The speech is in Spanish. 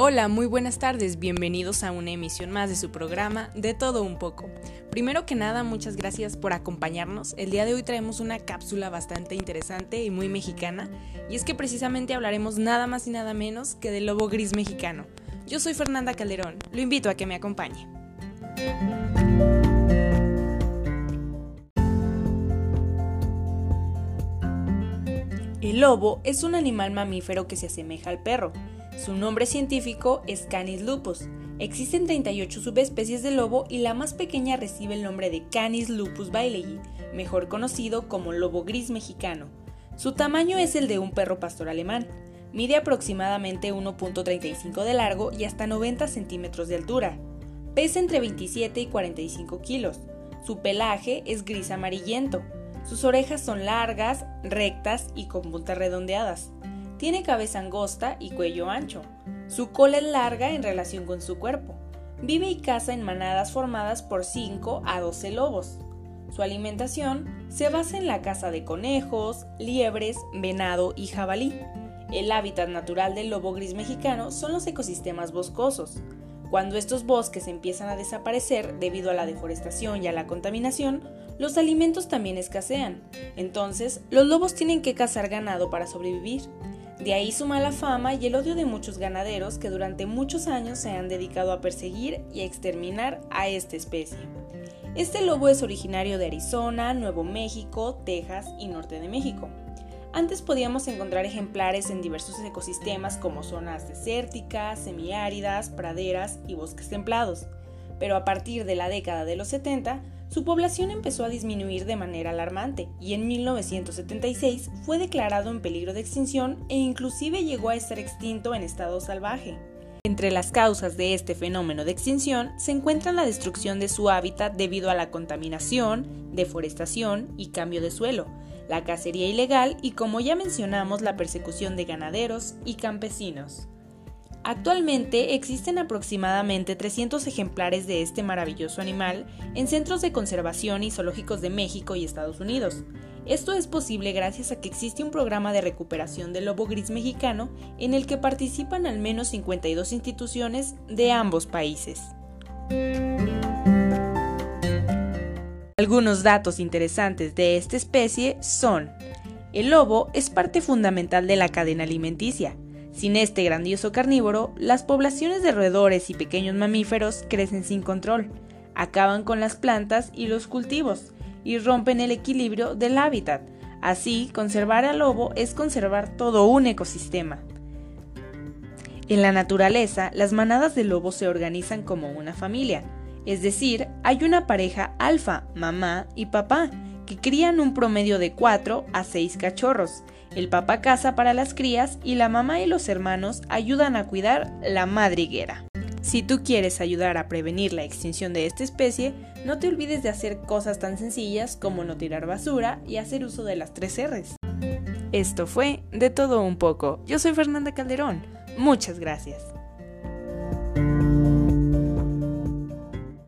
Hola, muy buenas tardes, bienvenidos a una emisión más de su programa De todo un poco. Primero que nada, muchas gracias por acompañarnos. El día de hoy traemos una cápsula bastante interesante y muy mexicana, y es que precisamente hablaremos nada más y nada menos que del lobo gris mexicano. Yo soy Fernanda Calderón, lo invito a que me acompañe. El lobo es un animal mamífero que se asemeja al perro, su nombre científico es Canis lupus. Existen 38 subespecies de lobo y la más pequeña recibe el nombre de Canis lupus bailey, mejor conocido como lobo gris mexicano. Su tamaño es el de un perro pastor alemán. Mide aproximadamente 1.35 de largo y hasta 90 centímetros de altura. Pesa entre 27 y 45 kilos. Su pelaje es gris amarillento. Sus orejas son largas, rectas y con puntas redondeadas. Tiene cabeza angosta y cuello ancho. Su cola es larga en relación con su cuerpo. Vive y caza en manadas formadas por 5 a 12 lobos. Su alimentación se basa en la caza de conejos, liebres, venado y jabalí. El hábitat natural del lobo gris mexicano son los ecosistemas boscosos. Cuando estos bosques empiezan a desaparecer debido a la deforestación y a la contaminación, los alimentos también escasean. Entonces, los lobos tienen que cazar ganado para sobrevivir. De ahí su mala fama y el odio de muchos ganaderos que durante muchos años se han dedicado a perseguir y a exterminar a esta especie. Este lobo es originario de Arizona, Nuevo México, Texas y norte de México. Antes podíamos encontrar ejemplares en diversos ecosistemas como zonas desérticas, semiáridas, praderas y bosques templados, pero a partir de la década de los 70 su población empezó a disminuir de manera alarmante y en 1976 fue declarado en peligro de extinción e inclusive llegó a estar extinto en estado salvaje. Entre las causas de este fenómeno de extinción se encuentran la destrucción de su hábitat debido a la contaminación, deforestación y cambio de suelo, la cacería ilegal y como ya mencionamos la persecución de ganaderos y campesinos. Actualmente existen aproximadamente 300 ejemplares de este maravilloso animal en centros de conservación y zoológicos de México y Estados Unidos. Esto es posible gracias a que existe un programa de recuperación del lobo gris mexicano en el que participan al menos 52 instituciones de ambos países. Algunos datos interesantes de esta especie son, el lobo es parte fundamental de la cadena alimenticia, sin este grandioso carnívoro, las poblaciones de roedores y pequeños mamíferos crecen sin control, acaban con las plantas y los cultivos y rompen el equilibrio del hábitat. Así, conservar al lobo es conservar todo un ecosistema. En la naturaleza, las manadas de lobos se organizan como una familia, es decir, hay una pareja alfa, mamá y papá, que crían un promedio de 4 a 6 cachorros, el papá caza para las crías y la mamá y los hermanos ayudan a cuidar la madriguera. Si tú quieres ayudar a prevenir la extinción de esta especie, no te olvides de hacer cosas tan sencillas como no tirar basura y hacer uso de las tres R's. Esto fue De todo un poco. Yo soy Fernanda Calderón. Muchas gracias.